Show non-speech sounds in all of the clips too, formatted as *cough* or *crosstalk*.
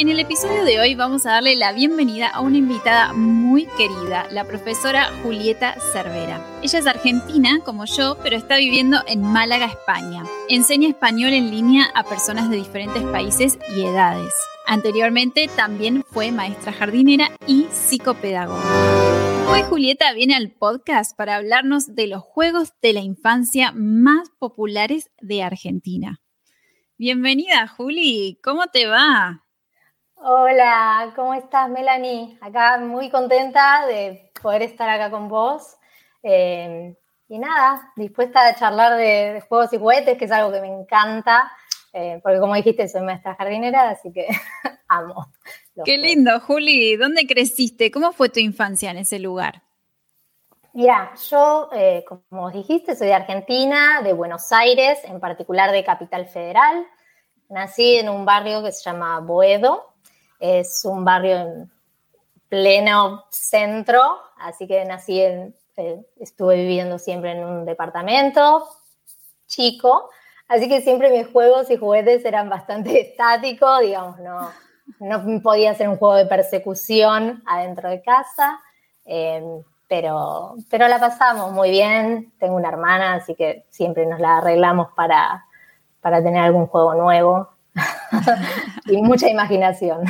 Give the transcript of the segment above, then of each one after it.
En el episodio de hoy vamos a darle la bienvenida a una invitada muy querida, la profesora Julieta Cervera. Ella es argentina, como yo, pero está viviendo en Málaga, España. Enseña español en línea a personas de diferentes países y edades. Anteriormente también fue maestra jardinera y psicopedagoga. Hoy Julieta viene al podcast para hablarnos de los juegos de la infancia más populares de Argentina. Bienvenida, Juli. ¿Cómo te va? Hola, ¿cómo estás, Melanie? Acá muy contenta de poder estar acá con vos. Eh, y nada, dispuesta a charlar de, juegos y juguetes, que es algo que me encanta, eh, porque como dijiste, soy maestra jardinera, así que *laughs* amo. Qué lindo, Juli. ¿Dónde creciste? ¿Cómo fue tu infancia en ese lugar? Mira, yo, eh, como dijiste, soy de Argentina, de Buenos Aires, en particular de Capital Federal. Nací en un barrio que se llama Boedo, es un barrio en pleno centro, así que nací en, eh, estuve viviendo siempre en un departamento chico, así que siempre mis juegos y juguetes eran bastante *laughs* estáticos, digamos, no, no podía ser un juego de persecución adentro de casa, em, pero, pero la pasamos muy bien, tengo una hermana, así que siempre nos la arreglamos para, para tener algún juego nuevo *laughs* y mucha imaginación.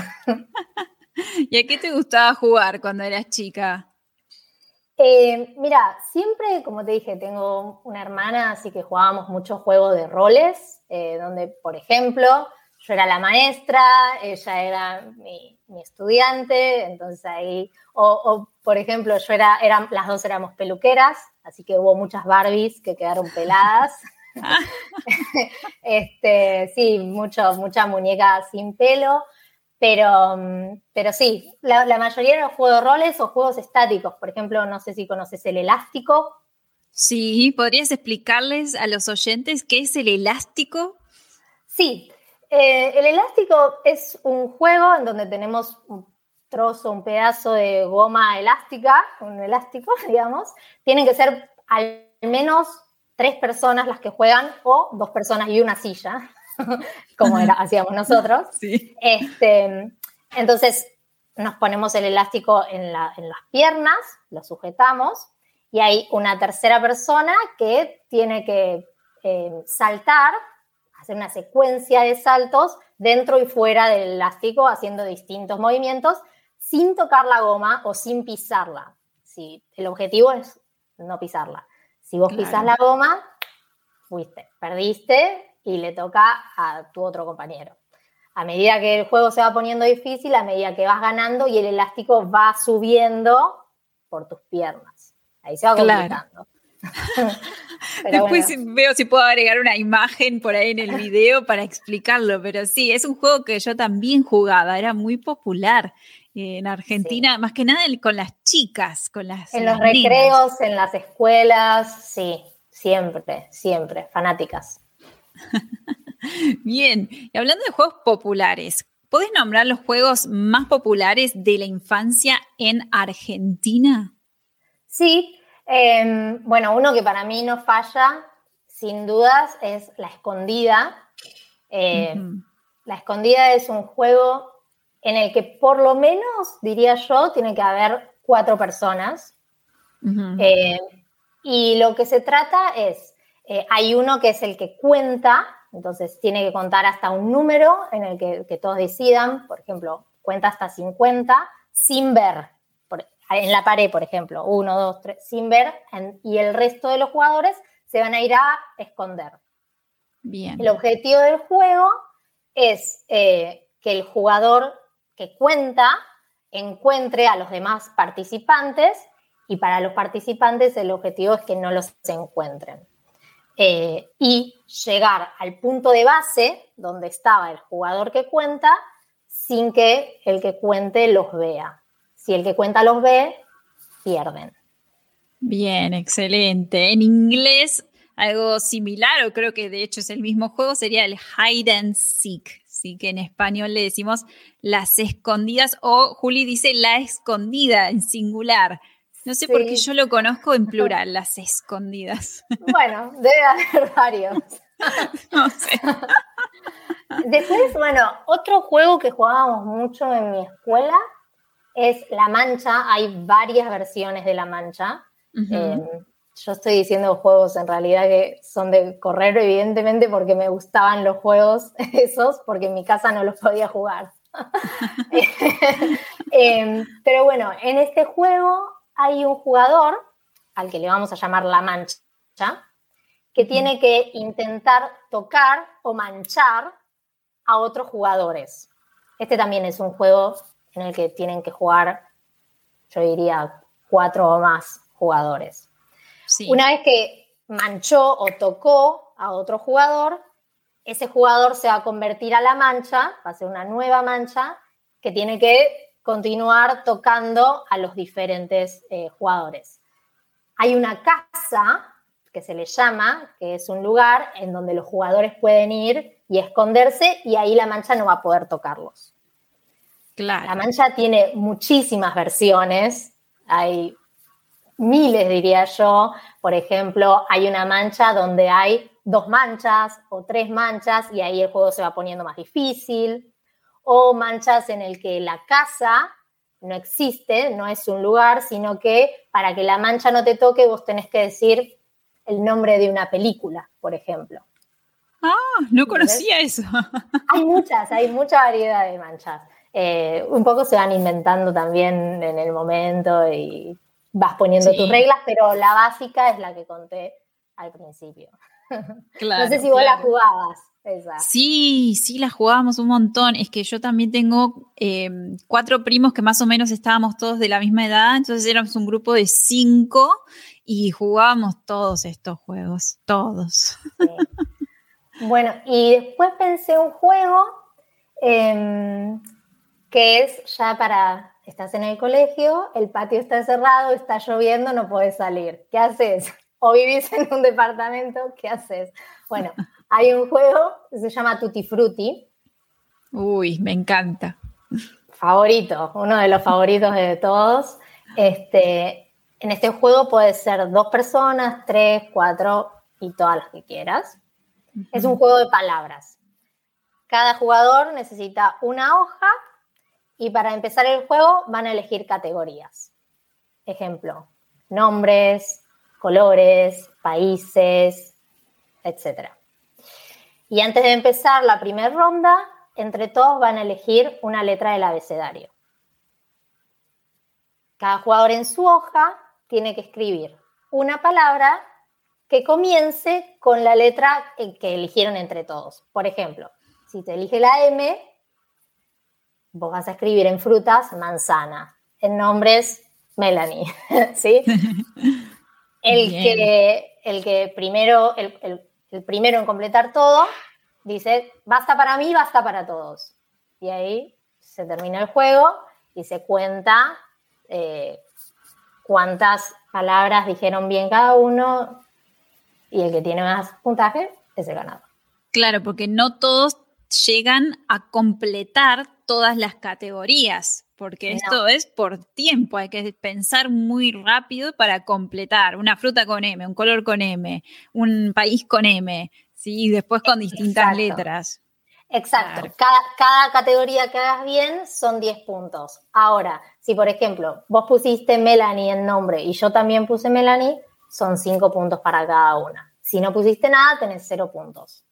¿Y a qué te gustaba jugar cuando eras chica? Eh, mira, siempre, como te dije, tengo una hermana, así que jugábamos muchos juegos de roles, eh, donde, por ejemplo, yo era la maestra, ella era mi, estudiante, entonces ahí, o, por ejemplo, yo era, eran, las dos éramos peluqueras, así que hubo muchas Barbies que quedaron peladas. *laughs* *laughs* este, sí, mucho, mucha muñeca sin pelo, pero, pero sí, la, mayoría eran juegos de roles o juegos estáticos. Por ejemplo, no sé si conoces el elástico. Sí, ¿podrías explicarles a los oyentes qué es el elástico? Sí, eh, el elástico es un juego en donde tenemos un trozo, un pedazo de goma elástica, un elástico, *laughs* digamos. Tienen que ser al menos tres personas las que juegan o dos personas y una silla, *laughs* como era, *laughs* hacíamos nosotros. Este, entonces nos ponemos el elástico en, las piernas, lo sujetamos y hay una tercera persona que tiene que eh, saltar, hacer una secuencia de saltos dentro y fuera del elástico, haciendo distintos movimientos sin tocar la goma o sin pisarla. Sí, el objetivo es no pisarla. Si vos pisas la goma, fuiste, perdiste y le toca a tu otro compañero. A medida que el juego se va poniendo difícil, a medida que vas ganando y el elástico va subiendo por tus piernas. Ahí se va complicando. *laughs* Después veo si puedo agregar una imagen por ahí en el video para explicarlo, pero sí, es un juego que yo también jugaba, era muy popular en Argentina, más que nada con las chicas, con las... En los recreos, en las escuelas, sí, siempre, siempre, fanáticas. *laughs* Bien, y hablando de juegos populares, ¿podés nombrar los juegos más populares de la infancia en Argentina? Sí, em, bueno, uno que para mí no falla, sin dudas, es la escondida. Eh, La escondida es un juego en el que por lo menos, diría yo, tiene que haber cuatro personas. Eh, y lo que se trata es, eh, hay uno que es el que cuenta, entonces tiene que contar hasta un número en el que, todos decidan, por ejemplo, cuenta hasta 50 sin ver, en la pared, por ejemplo, uno, dos, tres, sin ver, y el resto de los jugadores se van a ir a esconder. Bien. El objetivo del juego es eh, que el jugador que cuenta encuentre a los demás participantes y para los participantes el objetivo es que no los encuentren. Eh, y llegar al punto de base donde estaba el jugador que cuenta sin que el que cuente los vea. Si el que cuenta los ve, pierden. Bien, excelente. En inglés, algo similar, o creo que de hecho es el mismo juego, sería el hide and seek. Así que en español le decimos las escondidas o Juli dice la escondida en singular. No sé por qué yo lo conozco en plural, *laughs* las escondidas. Bueno, debe haber *laughs* varios. *laughs* no sé. Después, bueno, otro juego que jugábamos mucho en mi escuela es La Mancha. Hay varias versiones de La Mancha. Yo estoy diciendo juegos en realidad que son de correr, evidentemente, porque me gustaban los juegos *laughs* esos, porque en mi casa no los podía jugar. *laughs* Em, pero bueno, en este juego hay un jugador, al que le vamos a llamar la mancha, que tiene que intentar tocar o manchar a otros jugadores. Este también es un juego en el que tienen que jugar, yo diría, cuatro o más jugadores. Una vez que manchó o tocó a otro jugador, ese jugador se va a convertir a la mancha, va a ser una nueva mancha que tiene que continuar tocando a los diferentes eh, jugadores. Hay una casa que se le llama, que es un lugar en donde los jugadores pueden ir y esconderse y ahí la mancha no va a poder tocarlos. Claro. La mancha tiene muchísimas versiones, hay miles diría yo. Por ejemplo, hay una mancha donde hay dos manchas o tres manchas y ahí el juego se va poniendo más difícil o manchas en el que la casa no existe, no es un lugar, sino que para que la mancha no te toque vos tenés que decir el nombre de una película, por ejemplo. Ah, no conocía eso. *laughs* Hay muchas, hay mucha variedad de manchas. Eh, un poco se van inventando también en el momento y vas poniendo tus reglas, pero la básica es la que conté al principio. *laughs* no sé si vos la jugabas. Sí, sí, la jugábamos un montón. Es que yo también tengo em, cuatro primos que más o menos estábamos todos de la misma edad, entonces éramos un grupo de cinco y jugábamos todos estos juegos, todos. Bueno, y después pensé un juego em, que es ya para, estás en el colegio, el patio está cerrado, está lloviendo, no puedes salir. ¿Qué haces? *laughs* O vivís en un departamento, ¿qué haces? Bueno, *laughs* hay un juego que se llama Tutti Frutti. Uy, me encanta. Favorito, uno de los favoritos de todos. Este, en este juego puede ser dos personas, tres, cuatro y todas las que quieras. Es un juego de palabras. Cada jugador necesita una hoja y para empezar el juego van a elegir categorías. Ejemplo, nombres, colores, países, etc. Y antes de empezar la primera ronda, entre todos van a elegir una letra del abecedario. Cada jugador en su hoja tiene que escribir una palabra que comience con la letra que eligieron entre todos. Por ejemplo, si te elige la M, vos vas a escribir en frutas manzana, en nombres Melanie, *laughs* ¿sí? El que, el que primero, el, el primero en completar todo, dice, basta para mí, basta para todos. Y ahí se termina el juego y se cuenta eh, cuántas palabras dijeron bien cada uno y el que tiene más puntaje es el ganador. Claro, porque no todos llegan a completar todas las categorías, porque esto es por tiempo, hay que pensar muy rápido para completar una fruta con M, un color con M, un país con M, ¿sí? y después con distintas letras. Exacto. Cada, cada, categoría que hagas bien son 10 puntos. Ahora, si por ejemplo vos pusiste Melanie en nombre y yo también puse Melanie, son 5 puntos para cada una. Si no pusiste nada, tenés 0 puntos.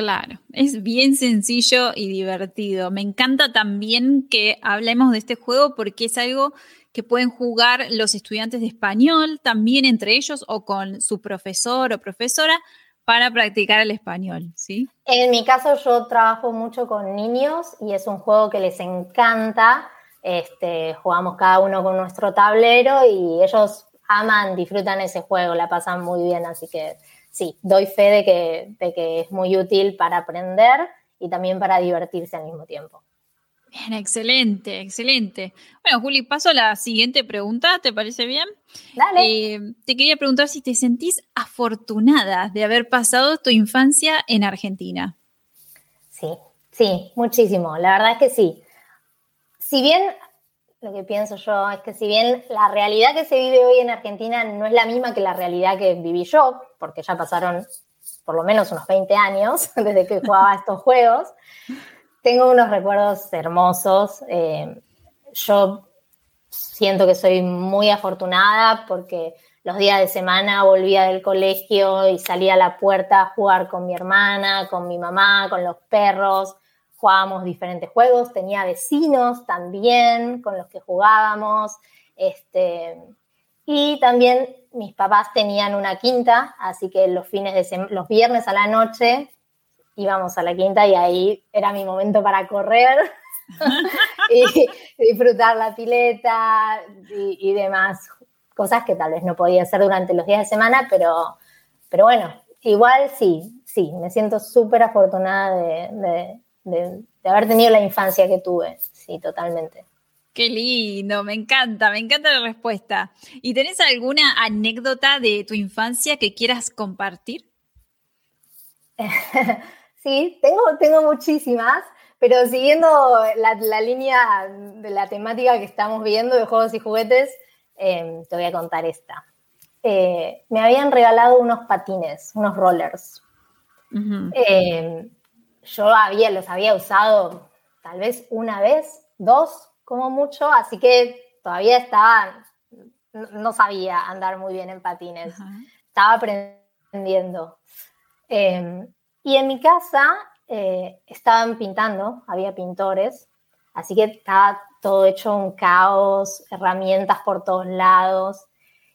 Claro, es bien sencillo y divertido. Me encanta también que hablemos de este juego porque es algo que pueden jugar los estudiantes de español también entre ellos o con su profesor o profesora para practicar el español, ¿sí? En mi caso yo trabajo mucho con niños y es un juego que les encanta. Este, jugamos cada uno con nuestro tablero y ellos aman, disfrutan ese juego, la pasan muy bien, así que sí, doy fe de que, de que es muy útil para aprender y también para divertirse al mismo tiempo. Bien, excelente, excelente. Bueno, Juli, paso a la siguiente pregunta, ¿te parece bien? Dale. Eh, te quería preguntar si te sentís afortunada de haber pasado tu infancia en Argentina. Sí, sí, muchísimo. La verdad es que sí. Si bien, lo que pienso yo es que si bien la realidad que se vive hoy en Argentina no es la misma que la realidad que viví yo, porque ya pasaron por lo menos unos 20 años *laughs* desde que jugaba estos juegos, tengo unos recuerdos hermosos. Eh, yo siento que soy muy afortunada porque los días de semana volvía del colegio y salía a la puerta a jugar con mi hermana, con mi mamá, con los perros. Jugábamos diferentes juegos, tenía vecinos también con los que jugábamos. Este, y también mis papás tenían una quinta, así que los fines de los viernes a la noche íbamos a la quinta y ahí era mi momento para correr *laughs* y disfrutar la pileta y, demás cosas que tal vez no podía hacer durante los días de semana, pero, pero bueno, igual sí, sí, me siento súper afortunada de, de, haber tenido la infancia que tuve, sí, totalmente. Qué lindo, me encanta, me encanta la respuesta. ¿Y tenés alguna anécdota de tu infancia que quieras compartir? *laughs* Sí, tengo, tengo muchísimas, pero siguiendo la, línea de la temática que estamos viendo de juegos y juguetes, em, te voy a contar esta. Eh, me habían regalado unos patines, unos rollers. Yo había, los había usado tal vez una vez, dos como mucho, así que todavía estaba, no sabía andar muy bien en patines, estaba aprendiendo. Em, y en mi casa eh, estaban pintando, había pintores, así que estaba todo hecho un caos, herramientas por todos lados.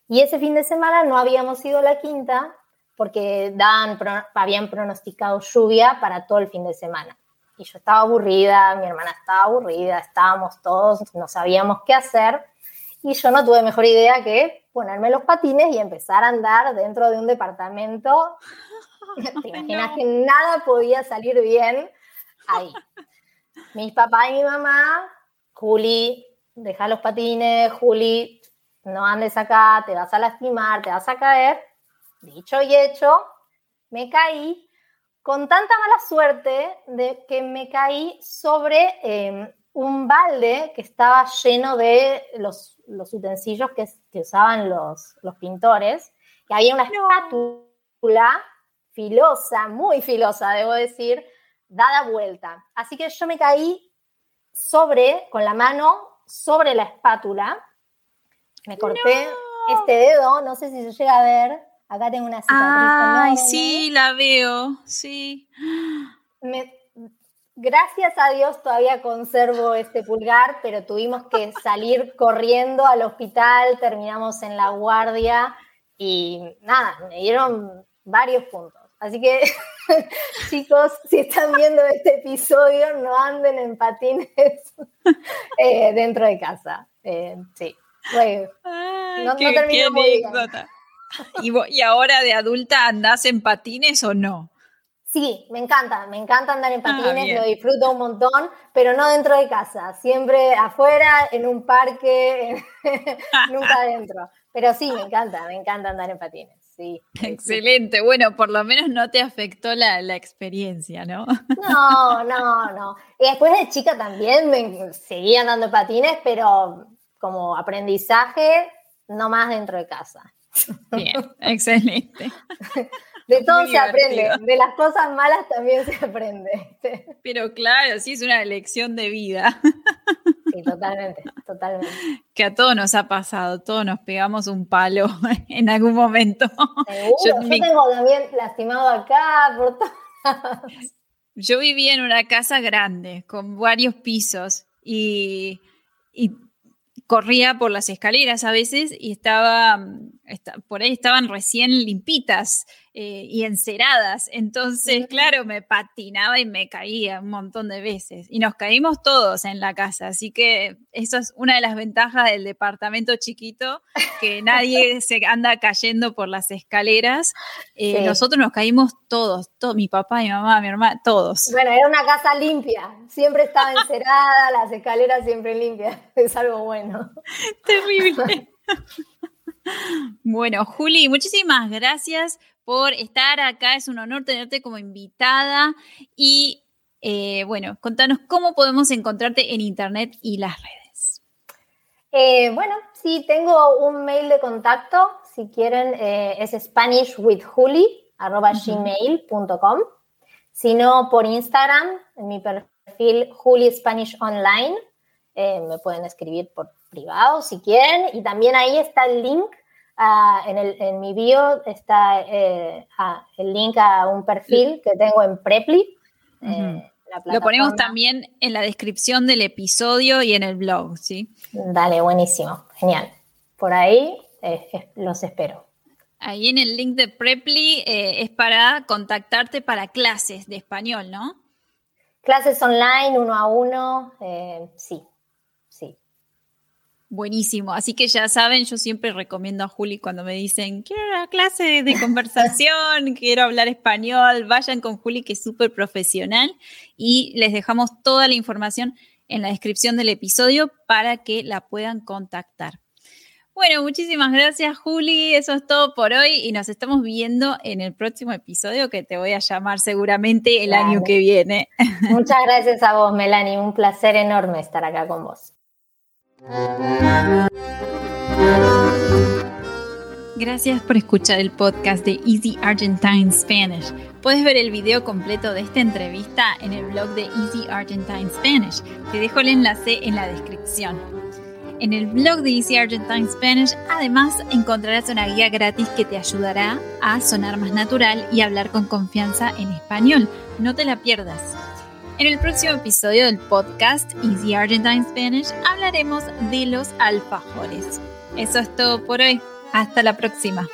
Y ese fin de semana no habíamos ido a la quinta porque daban, habían pronosticado lluvia para todo el fin de semana. Y yo estaba aburrida, mi hermana estaba aburrida, estábamos todos, no sabíamos qué hacer. Y yo no tuve mejor idea que ponerme los patines y empezar a andar dentro de un departamento *laughs* Te imaginas que nada podía salir bien ahí. Mis papás y mi mamá, Juli, deja los patines, Juli, no andes acá, te vas a lastimar, te vas a caer. Dicho y hecho, me caí con tanta mala suerte de que me caí sobre em, un balde que estaba lleno de los, utensilios que, usaban los, pintores, que había una espátula filosa, muy filosa, debo decir, dada vuelta. Así que yo me caí sobre, con la mano, sobre la espátula. Me corté este dedo, no sé si se llega a ver. Acá tengo una cicatriz. Ay, sí, la veo, sí. gracias a Dios todavía conservo este pulgar, pero tuvimos que *laughs* salir corriendo al hospital, terminamos en la guardia y nada, me dieron varios puntos. Así que, *laughs* chicos, si están viendo este episodio, no anden en patines *laughs* eh, dentro de casa. Eh, sí. no, termino muy *laughs* ¿Y, ¿Y ahora de adulta andás en patines o no? Sí, me encanta, me encanta andar en ah, patines, lo disfruto un montón, pero no dentro de casa, siempre afuera, en un parque, *laughs* nunca adentro. Pero sí, me encanta, me encanta andar en patines sí. *laughs* Excelente. Bueno, por lo menos no te afectó la, experiencia, ¿no? No, no, no. Y después de chica también me seguía andando patines, pero como aprendizaje, no más dentro de casa. Bien, excelente. *laughs* De todo se aprende, de las cosas malas también se aprende. *laughs* Pero claro, sí es una lección de vida. Sí, totalmente, totalmente. Que a todos nos ha pasado, todos nos pegamos un palo *laughs* en algún momento. Yo, tengo también lastimado acá por Yo vivía en una casa grande, con varios pisos, y, y corría por las escaleras a veces y estaba, por ahí estaban recién limpitas eh, y enceradas. Entonces, claro, me patinaba y me caía un montón de veces. Y nos caímos todos en la casa. Así que eso es una de las ventajas del departamento chiquito, que *laughs* nadie se anda cayendo por las escaleras. Eh, nosotros nos caímos todos, todos, mi papá, mi mamá, mi hermana, todos. Bueno, era una casa limpia. Siempre estaba encerada, las escaleras siempre limpias. *laughs* Es algo bueno. *laughs* Terrible. Bueno, Juli, muchísimas gracias por estar acá. Es un honor tenerte como invitada. Y eh, bueno, contanos cómo podemos encontrarte en Internet y las redes. Eh, bueno, sí, tengo un mail de contacto. Si quieren, eh, es spanishwithjuli.gmail.com. Si no, por Instagram, en mi perfil Juli Spanish Online. me pueden escribir por privado si quieren. Y también ahí está el link Ah, en, el, en, mi bio está eh, ah, el link a un perfil que tengo en Preply. Eh, Lo ponemos también en la descripción del episodio y en el blog, ¿sí? Dale, buenísimo, genial. Por ahí eh, los espero. Ahí en el link de Preply es para contactarte para clases de español, ¿no? Clases online, uno a uno, sí, Buenísimo. Así que ya saben, yo siempre recomiendo a Juli cuando me dicen, quiero una clase de conversación, *laughs* quiero hablar español, vayan con Juli, que es súper profesional. Y les dejamos toda la información en la descripción del episodio para que la puedan contactar. Bueno, muchísimas gracias Juli, eso es todo por hoy y nos estamos viendo en el próximo episodio que te voy a llamar seguramente el año que viene. Muchas *laughs* gracias a vos, Melanie, un placer enorme estar acá con vos. Gracias por escuchar el podcast de Easy Argentine Spanish. Puedes ver el video completo de esta entrevista en el blog de Easy Argentine Spanish. Te dejo el enlace en la descripción. En el blog de Easy Argentine Spanish, además, encontrarás una guía gratis que te ayudará a sonar más natural y hablar con confianza en español. No te la pierdas. En el próximo episodio del podcast Easy Argentine Spanish hablaremos de los alfajores. Eso es todo por hoy. Hasta la próxima.